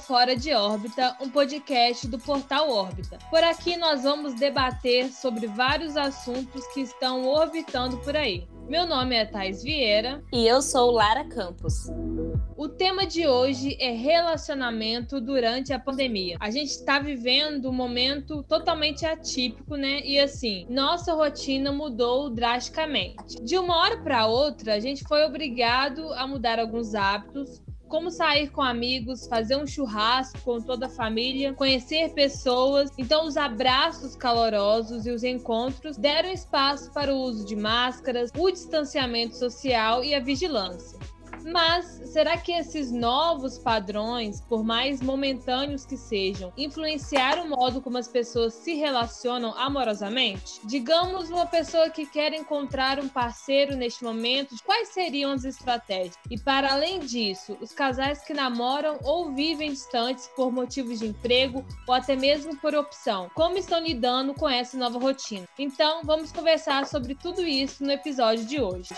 Fora de Órbita, um podcast do portal Órbita. Por aqui nós vamos debater sobre vários assuntos que estão orbitando por aí. Meu nome é Thais Vieira. E eu sou Lara Campos. O tema de hoje é relacionamento durante a pandemia. A gente está vivendo um momento totalmente atípico, né? E assim, nossa rotina mudou drasticamente. De uma hora para outra, a gente foi obrigado a mudar alguns hábitos, como sair com amigos, fazer um churrasco com toda a família, conhecer pessoas. Então, os abraços calorosos e os encontros deram espaço para o uso de máscaras, o distanciamento social e a vigilância. Mas será que esses novos padrões, por mais momentâneos que sejam, influenciaram o modo como as pessoas se relacionam amorosamente? Digamos uma pessoa que quer encontrar um parceiro neste momento, quais seriam as estratégias? E para além disso, os casais que namoram ou vivem distantes por motivos de emprego ou até mesmo por opção, como estão lidando com essa nova rotina? Então, vamos conversar sobre tudo isso no episódio de hoje.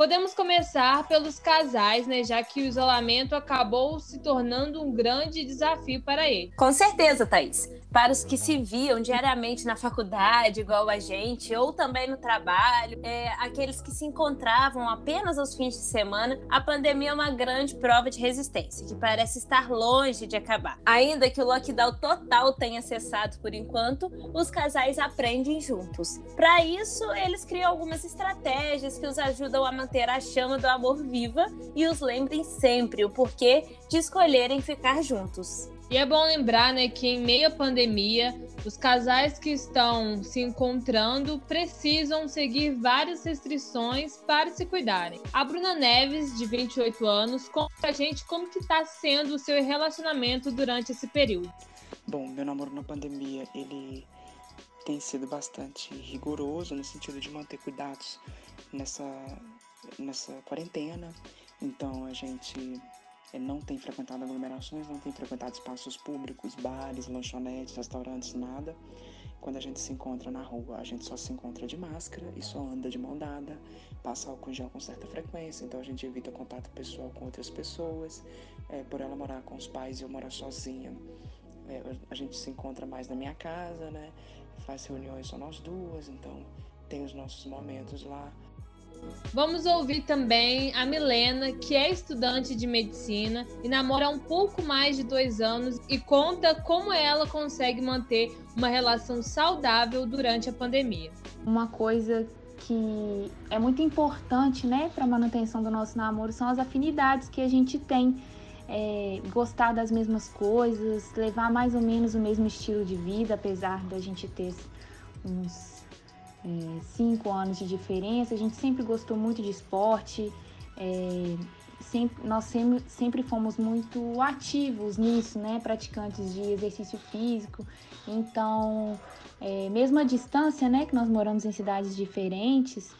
Podemos começar pelos casais, né? Já que o isolamento acabou se tornando um grande desafio para eles. Com certeza, Thaís para os que se viam diariamente na faculdade, igual a gente, ou também no trabalho, é, aqueles que se encontravam apenas aos fins de semana, a pandemia é uma grande prova de resistência, que parece estar longe de acabar. Ainda que o lockdown total tenha cessado por enquanto, os casais aprendem juntos. Para isso, eles criam algumas estratégias que os ajudam a manter a chama do amor viva e os lembrem sempre o porquê de escolherem ficar juntos. E é bom lembrar né, que em meio à pandemia, os casais que estão se encontrando precisam seguir várias restrições para se cuidarem. A Bruna Neves, de 28 anos, conta pra gente como que está sendo o seu relacionamento durante esse período. Bom, meu namoro na pandemia, ele tem sido bastante rigoroso no sentido de manter cuidados nessa, nessa quarentena. Então a gente não tem frequentado aglomerações, não tem frequentado espaços públicos, bares, lanchonetes, restaurantes, nada. Quando a gente se encontra na rua, a gente só se encontra de máscara e só anda de mão dada, passa álcool gel com certa frequência, então a gente evita contato pessoal com outras pessoas. É, por ela morar com os pais e eu morar sozinha, é, a gente se encontra mais na minha casa, né? Faz reuniões só nós duas, então tem os nossos momentos lá. Vamos ouvir também a Milena, que é estudante de medicina e namora há um pouco mais de dois anos e conta como ela consegue manter uma relação saudável durante a pandemia. Uma coisa que é muito importante, né, para a manutenção do nosso namoro são as afinidades que a gente tem. É, gostar das mesmas coisas, levar mais ou menos o mesmo estilo de vida, apesar da gente ter uns é, cinco anos de diferença. A gente sempre gostou muito de esporte, é, sempre, nós sempre, sempre fomos muito ativos nisso, né? Praticantes de exercício físico. Então, é, mesmo a distância, né? Que nós moramos em cidades diferentes,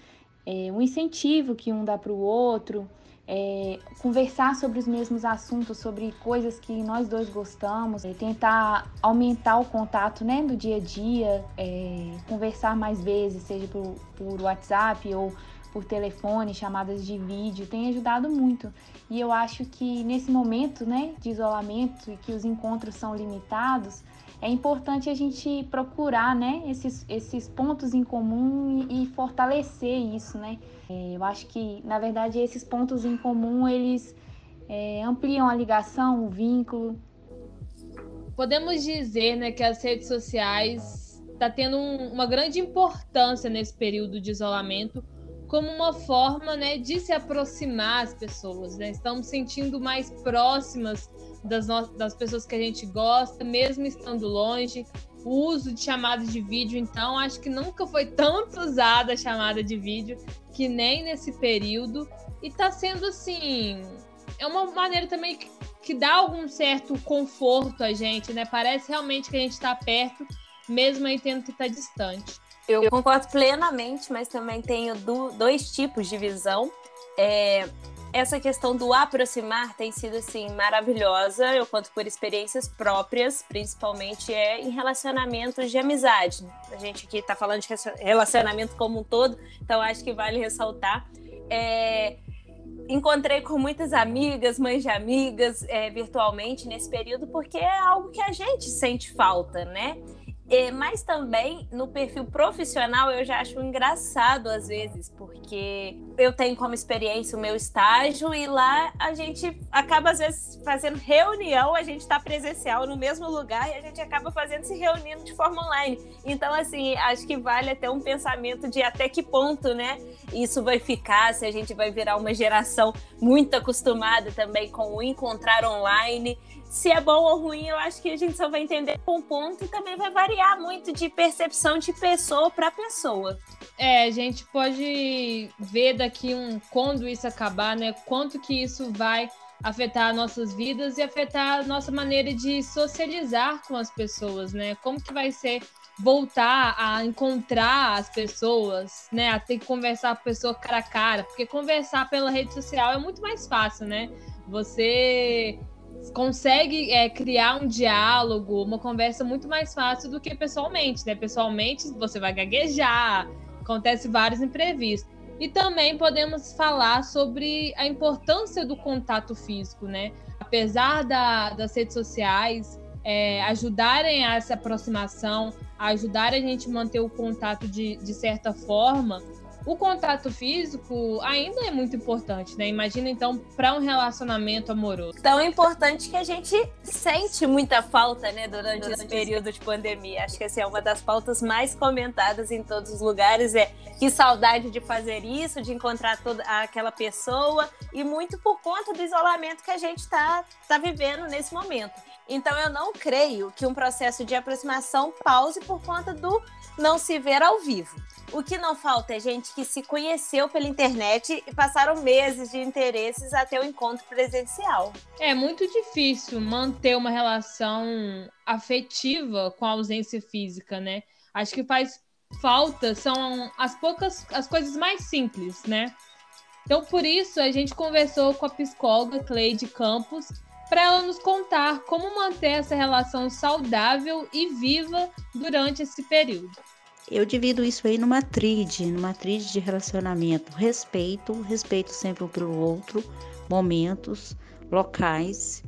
é, um incentivo que um dá para o outro é, conversar sobre os mesmos assuntos, sobre coisas que nós dois gostamos, é, tentar aumentar o contato né, do dia a dia, é, conversar mais vezes, seja por, por WhatsApp ou por telefone, chamadas de vídeo, tem ajudado muito. E eu acho que nesse momento né, de isolamento e que os encontros são limitados, é importante a gente procurar né, esses, esses pontos em comum e, e fortalecer isso, né? É, eu acho que, na verdade, esses pontos em comum, eles é, ampliam a ligação, o vínculo. Podemos dizer né, que as redes sociais está tendo um, uma grande importância nesse período de isolamento como uma forma né, de se aproximar as pessoas. Né? Estamos sentindo mais próximas das, das pessoas que a gente gosta, mesmo estando longe. O uso de chamadas de vídeo, então, acho que nunca foi tanto usada a chamada de vídeo que nem nesse período. E está sendo assim. É uma maneira também que, que dá algum certo conforto a gente, né? Parece realmente que a gente está perto, mesmo aí tendo que estar tá distante. Eu concordo plenamente, mas também tenho do, dois tipos de visão. É, essa questão do aproximar tem sido assim maravilhosa. Eu conto por experiências próprias, principalmente é em relacionamentos de amizade. A gente aqui está falando de relacionamento como um todo, então acho que vale ressaltar. É, encontrei com muitas amigas, mães de amigas, é, virtualmente nesse período, porque é algo que a gente sente falta, né? É, mas também no perfil profissional eu já acho engraçado às vezes, porque eu tenho como experiência o meu estágio e lá a gente acaba às vezes fazendo reunião, a gente está presencial no mesmo lugar e a gente acaba fazendo se reunindo de forma online. Então, assim, acho que vale até um pensamento de até que ponto, né? Isso vai ficar, se a gente vai virar uma geração muito acostumada também com o encontrar online se é bom ou ruim, eu acho que a gente só vai entender com um ponto e também vai variar muito de percepção de pessoa para pessoa. É, a gente pode ver daqui um quando isso acabar, né? Quanto que isso vai afetar nossas vidas e afetar a nossa maneira de socializar com as pessoas, né? Como que vai ser voltar a encontrar as pessoas, né? A ter que conversar com a pessoa cara a cara, porque conversar pela rede social é muito mais fácil, né? Você consegue é, criar um diálogo, uma conversa muito mais fácil do que pessoalmente, né? Pessoalmente você vai gaguejar, acontece vários imprevistos. E também podemos falar sobre a importância do contato físico, né? Apesar da, das redes sociais é, ajudarem a essa aproximação, ajudarem a gente manter o contato de, de certa forma, o contato físico ainda é muito importante, né? Imagina então para um relacionamento amoroso. Tão importante que a gente sente muita falta, né, durante, durante esse período de pandemia. Acho que essa é uma das pautas mais comentadas em todos os lugares é que saudade de fazer isso, de encontrar toda aquela pessoa e muito por conta do isolamento que a gente está tá vivendo nesse momento. Então eu não creio que um processo de aproximação pause por conta do não se ver ao vivo. O que não falta é gente que se conheceu pela internet e passaram meses de interesses até o encontro presencial. É muito difícil manter uma relação afetiva com a ausência física, né? Acho que faz falta são as poucas as coisas mais simples, né? Então por isso a gente conversou com a psicóloga Cleide Campos para ela nos contar como manter essa relação saudável e viva durante esse período. Eu divido isso aí numa tríade, numa tríade de relacionamento. Respeito, respeito sempre um pelo outro, momentos, locais.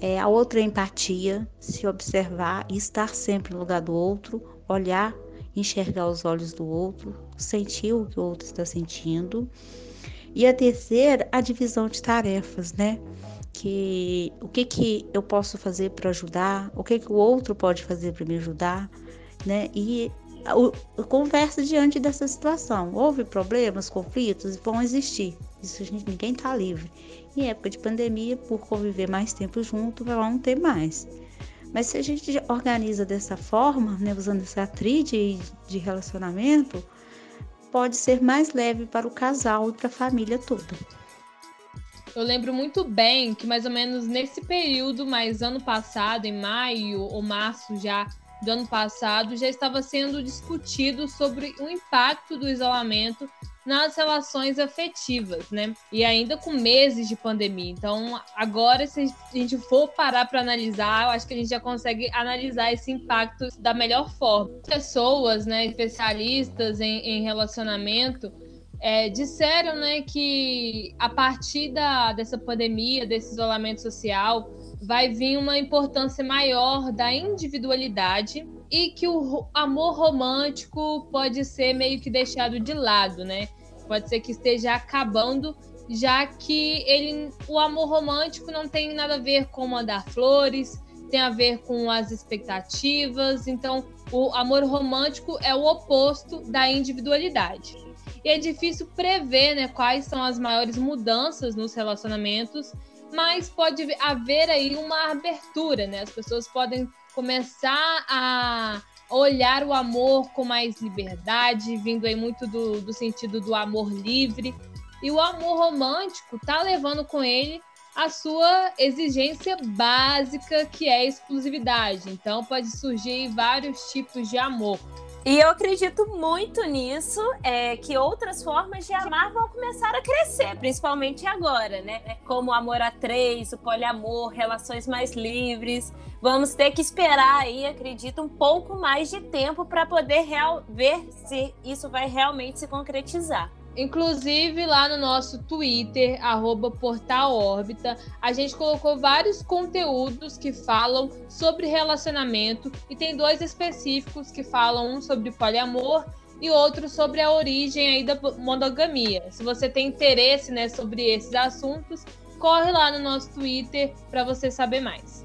É, a outra é empatia, se observar e estar sempre no lugar do outro, olhar, enxergar os olhos do outro, sentir o que o outro está sentindo. E a terceira, a divisão de tarefas, né? Que o que que eu posso fazer para ajudar, o que que o outro pode fazer para me ajudar, né? E conversa diante dessa situação. Houve problemas, conflitos, vão existir. Isso gente, ninguém está livre. Em época de pandemia, por conviver mais tempo junto, vão ter mais. Mas se a gente organiza dessa forma, né, usando essa tríade de relacionamento, pode ser mais leve para o casal e para a família toda. Eu lembro muito bem que mais ou menos nesse período, mais ano passado, em maio ou março já do ano passado já estava sendo discutido sobre o impacto do isolamento nas relações afetivas, né? E ainda com meses de pandemia. Então, agora, se a gente for parar para analisar, eu acho que a gente já consegue analisar esse impacto da melhor forma. Pessoas, né, especialistas em, em relacionamento, é, disseram, né, que a partir da, dessa pandemia, desse isolamento social, vai vir uma importância maior da individualidade e que o amor romântico pode ser meio que deixado de lado, né? Pode ser que esteja acabando, já que ele, o amor romântico não tem nada a ver com mandar flores, tem a ver com as expectativas. Então, o amor romântico é o oposto da individualidade. E é difícil prever né, quais são as maiores mudanças nos relacionamentos mas pode haver aí uma abertura, né? As pessoas podem começar a olhar o amor com mais liberdade, vindo aí muito do, do sentido do amor livre. E o amor romântico tá levando com ele a sua exigência básica, que é exclusividade. Então, pode surgir vários tipos de amor. E eu acredito muito nisso, é, que outras formas de amar vão começar a crescer, principalmente agora, né? Como o amor a três, o poliamor, relações mais livres. Vamos ter que esperar aí, acredito, um pouco mais de tempo para poder real, ver se isso vai realmente se concretizar. Inclusive, lá no nosso Twitter, arroba a gente colocou vários conteúdos que falam sobre relacionamento e tem dois específicos que falam um sobre poliamor e outro sobre a origem aí da monogamia. Se você tem interesse né, sobre esses assuntos, corre lá no nosso Twitter para você saber mais.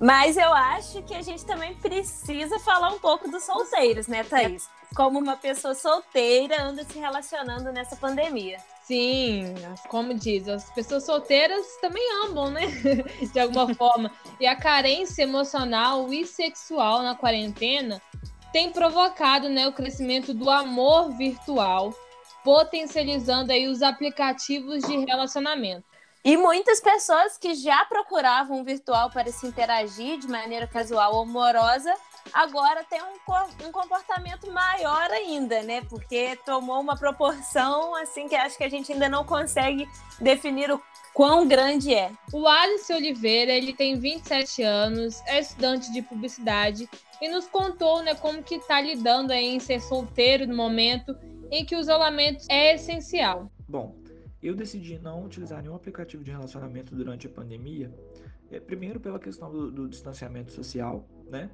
Mas eu acho que a gente também precisa falar um pouco dos solteiros, né, Thaís? Como uma pessoa solteira anda se relacionando nessa pandemia. Sim, como diz, as pessoas solteiras também amam, né? De alguma forma. E a carência emocional e sexual na quarentena tem provocado né, o crescimento do amor virtual, potencializando aí os aplicativos de relacionamento. E muitas pessoas que já procuravam o virtual para se interagir de maneira casual ou amorosa, agora tem um, um comportamento maior ainda, né? Porque tomou uma proporção assim que acho que a gente ainda não consegue definir o quão grande é. O Alice Oliveira, ele tem 27 anos, é estudante de publicidade e nos contou, né, como que tá lidando aí em ser solteiro no momento em que o isolamento é essencial. Bom, eu decidi não utilizar nenhum aplicativo de relacionamento durante a pandemia, é, primeiro pela questão do, do distanciamento social, né?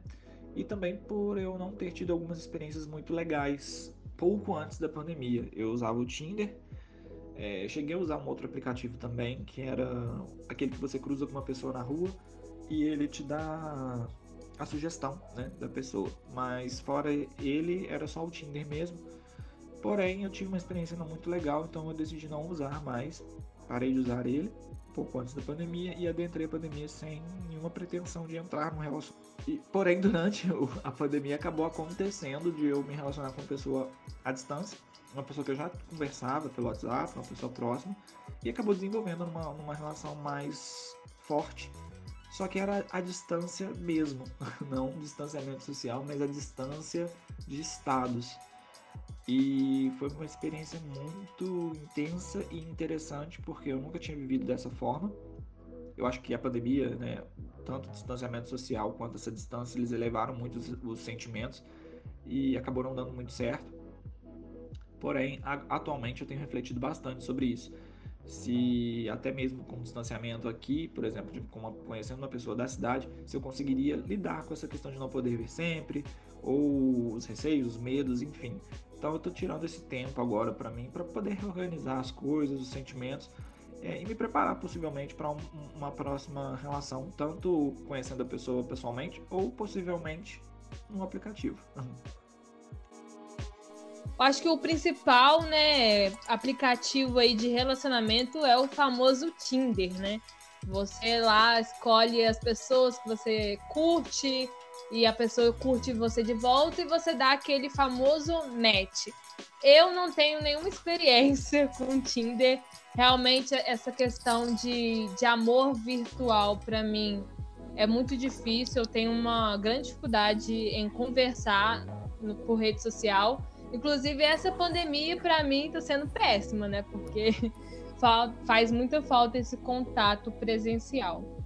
E também por eu não ter tido algumas experiências muito legais pouco antes da pandemia. Eu usava o Tinder, é, cheguei a usar um outro aplicativo também, que era aquele que você cruza com uma pessoa na rua e ele te dá a sugestão né, da pessoa. Mas fora ele, era só o Tinder mesmo. Porém, eu tive uma experiência não muito legal, então eu decidi não usar mais. Parei de usar ele pouco antes da pandemia e adentrei a pandemia sem nenhuma pretensão de entrar no relacionamento. E, porém, durante a pandemia acabou acontecendo de eu me relacionar com uma pessoa à distância, uma pessoa que eu já conversava pelo WhatsApp, uma pessoa próxima, e acabou desenvolvendo uma, uma relação mais forte. Só que era a distância mesmo, não distanciamento social, mas a distância de estados. E foi uma experiência muito intensa e interessante, porque eu nunca tinha vivido dessa forma. Eu acho que a pandemia, né, tanto o distanciamento social quanto essa distância, eles elevaram muito os, os sentimentos e acabou não dando muito certo. Porém, a, atualmente eu tenho refletido bastante sobre isso. Se até mesmo com distanciamento aqui, por exemplo, de, uma, conhecendo uma pessoa da cidade, se eu conseguiria lidar com essa questão de não poder ver sempre, ou os receios, os medos, enfim. Então eu tô tirando esse tempo agora para mim para poder reorganizar as coisas, os sentimentos é, e me preparar possivelmente para um, uma próxima relação, tanto conhecendo a pessoa pessoalmente ou possivelmente no aplicativo. Acho que o principal, né, aplicativo aí de relacionamento é o famoso Tinder, né? Você lá escolhe as pessoas que você curte, e a pessoa curte você de volta e você dá aquele famoso match. Eu não tenho nenhuma experiência com Tinder. Realmente, essa questão de, de amor virtual, para mim, é muito difícil. Eu tenho uma grande dificuldade em conversar no, por rede social. Inclusive, essa pandemia, para mim, está sendo péssima, né? Porque faz muita falta esse contato presencial.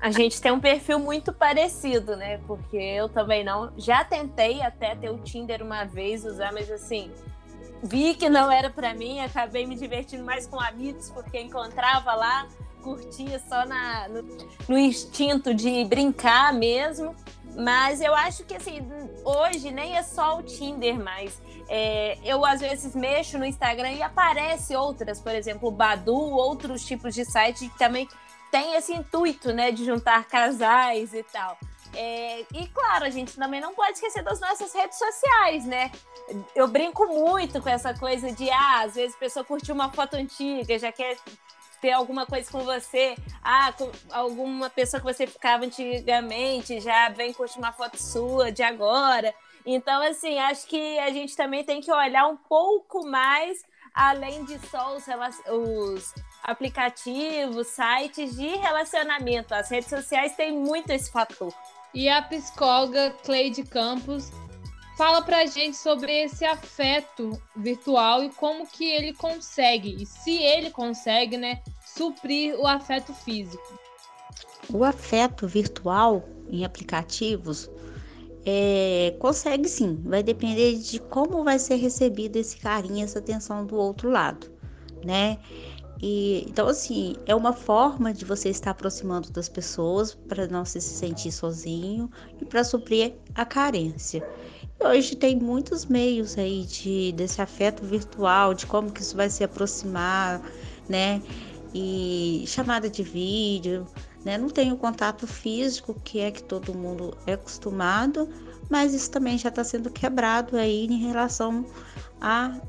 A gente tem um perfil muito parecido, né? Porque eu também não. Já tentei até ter o Tinder uma vez usar, mas assim, vi que não era para mim, acabei me divertindo mais com amigos, porque encontrava lá, curtia só na, no, no instinto de brincar mesmo. Mas eu acho que assim, hoje nem é só o Tinder mais. É, eu às vezes mexo no Instagram e aparece outras, por exemplo, o Badu, outros tipos de sites que também tem esse intuito, né, de juntar casais e tal. É, e claro, a gente também não pode esquecer das nossas redes sociais, né? Eu brinco muito com essa coisa de, ah, às vezes a pessoa curtiu uma foto antiga, já quer ter alguma coisa com você, ah, com alguma pessoa que você ficava antigamente já vem curtir uma foto sua de agora. Então, assim, acho que a gente também tem que olhar um pouco mais além de só os, os aplicativos, sites de relacionamento. As redes sociais têm muito esse fator. E a psicóloga Cleide Campos fala pra gente sobre esse afeto virtual e como que ele consegue, e se ele consegue, né, suprir o afeto físico. O afeto virtual em aplicativos é, consegue sim, vai depender de como vai ser recebido esse carinho, essa atenção do outro lado, né? E, então, assim, é uma forma de você estar aproximando das pessoas para não se sentir sozinho e para suprir a carência. E hoje tem muitos meios aí de, desse afeto virtual, de como que isso vai se aproximar, né? E chamada de vídeo, né? Não tem o contato físico, que é que todo mundo é acostumado, mas isso também já está sendo quebrado aí em relação à,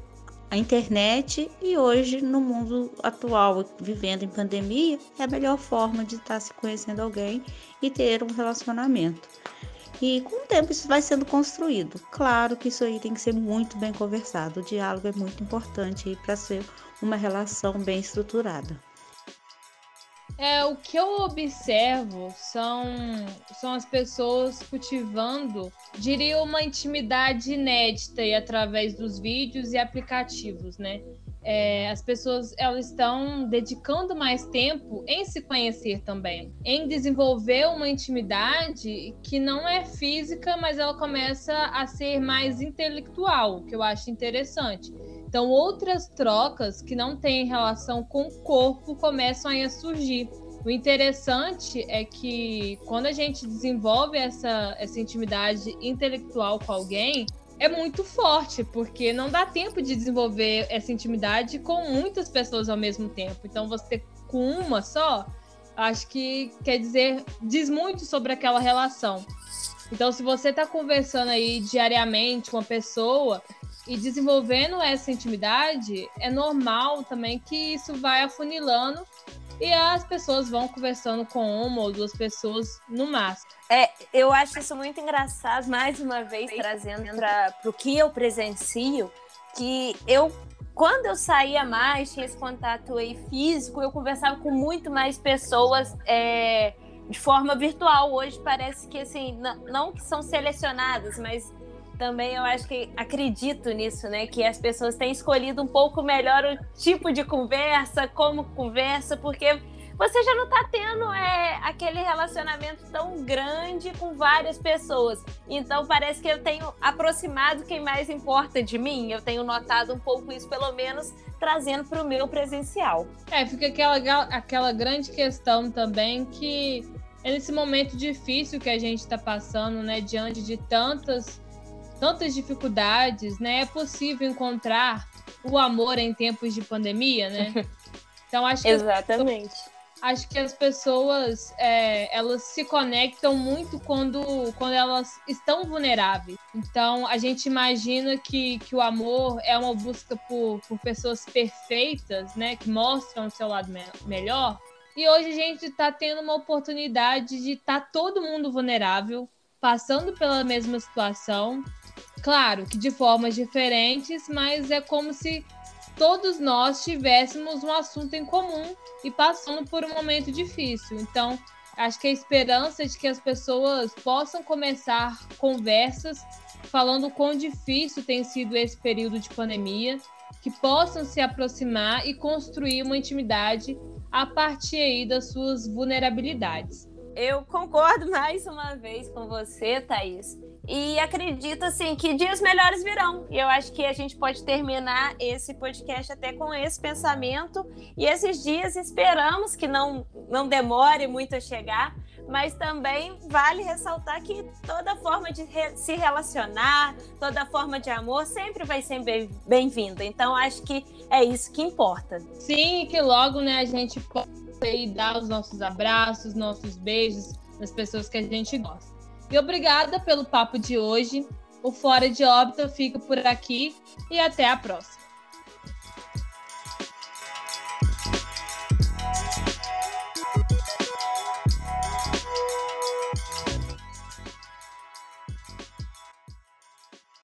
à internet e hoje no mundo atual, vivendo em pandemia, é a melhor forma de estar se conhecendo alguém e ter um relacionamento. E com o tempo isso vai sendo construído. Claro que isso aí tem que ser muito bem conversado. O diálogo é muito importante para ser uma relação bem estruturada. É, o que eu observo são, são as pessoas cultivando, diria, uma intimidade inédita e através dos vídeos e aplicativos, né? É, as pessoas elas estão dedicando mais tempo em se conhecer também, em desenvolver uma intimidade que não é física, mas ela começa a ser mais intelectual, que eu acho interessante. Então, outras trocas que não têm relação com o corpo começam a surgir. O interessante é que quando a gente desenvolve essa, essa intimidade intelectual com alguém, é muito forte, porque não dá tempo de desenvolver essa intimidade com muitas pessoas ao mesmo tempo. Então, você com uma só, acho que quer dizer, diz muito sobre aquela relação. Então, se você está conversando aí diariamente com uma pessoa, e desenvolvendo essa intimidade, é normal também que isso vai afunilando e as pessoas vão conversando com uma ou duas pessoas no máximo. É, eu acho isso muito engraçado, mais uma vez trazendo para o que eu presencio, que eu quando eu saía mais, tinha esse contato aí físico, eu conversava com muito mais pessoas é, de forma virtual. Hoje parece que assim, não, não que são selecionadas, mas também eu acho que acredito nisso, né? Que as pessoas têm escolhido um pouco melhor o tipo de conversa, como conversa, porque você já não está tendo é, aquele relacionamento tão grande com várias pessoas. Então parece que eu tenho aproximado quem mais importa de mim. Eu tenho notado um pouco isso, pelo menos trazendo para o meu presencial. É, fica aquela, aquela grande questão também que é nesse momento difícil que a gente está passando, né? Diante de tantas tantas dificuldades, né? É possível encontrar o amor em tempos de pandemia, né? Então acho que exatamente. acho que as pessoas é, elas se conectam muito quando, quando elas estão vulneráveis. Então a gente imagina que, que o amor é uma busca por, por pessoas perfeitas, né? Que mostram o seu lado me melhor. E hoje a gente está tendo uma oportunidade de estar tá todo mundo vulnerável, passando pela mesma situação Claro que de formas diferentes, mas é como se todos nós tivéssemos um assunto em comum e passando por um momento difícil. Então, acho que a esperança de que as pessoas possam começar conversas falando quão difícil tem sido esse período de pandemia, que possam se aproximar e construir uma intimidade a partir aí das suas vulnerabilidades. Eu concordo mais uma vez com você, Thaís. E acredito assim que dias melhores virão. E eu acho que a gente pode terminar esse podcast até com esse pensamento. E esses dias esperamos que não, não demore muito a chegar, mas também vale ressaltar que toda forma de re se relacionar, toda forma de amor sempre vai ser bem-vinda. Então acho que é isso que importa. Sim, que logo né, a gente possa dar os nossos abraços, nossos beijos nas pessoas que a gente gosta. E obrigada pelo papo de hoje. O Fora de Óbito fica por aqui e até a próxima.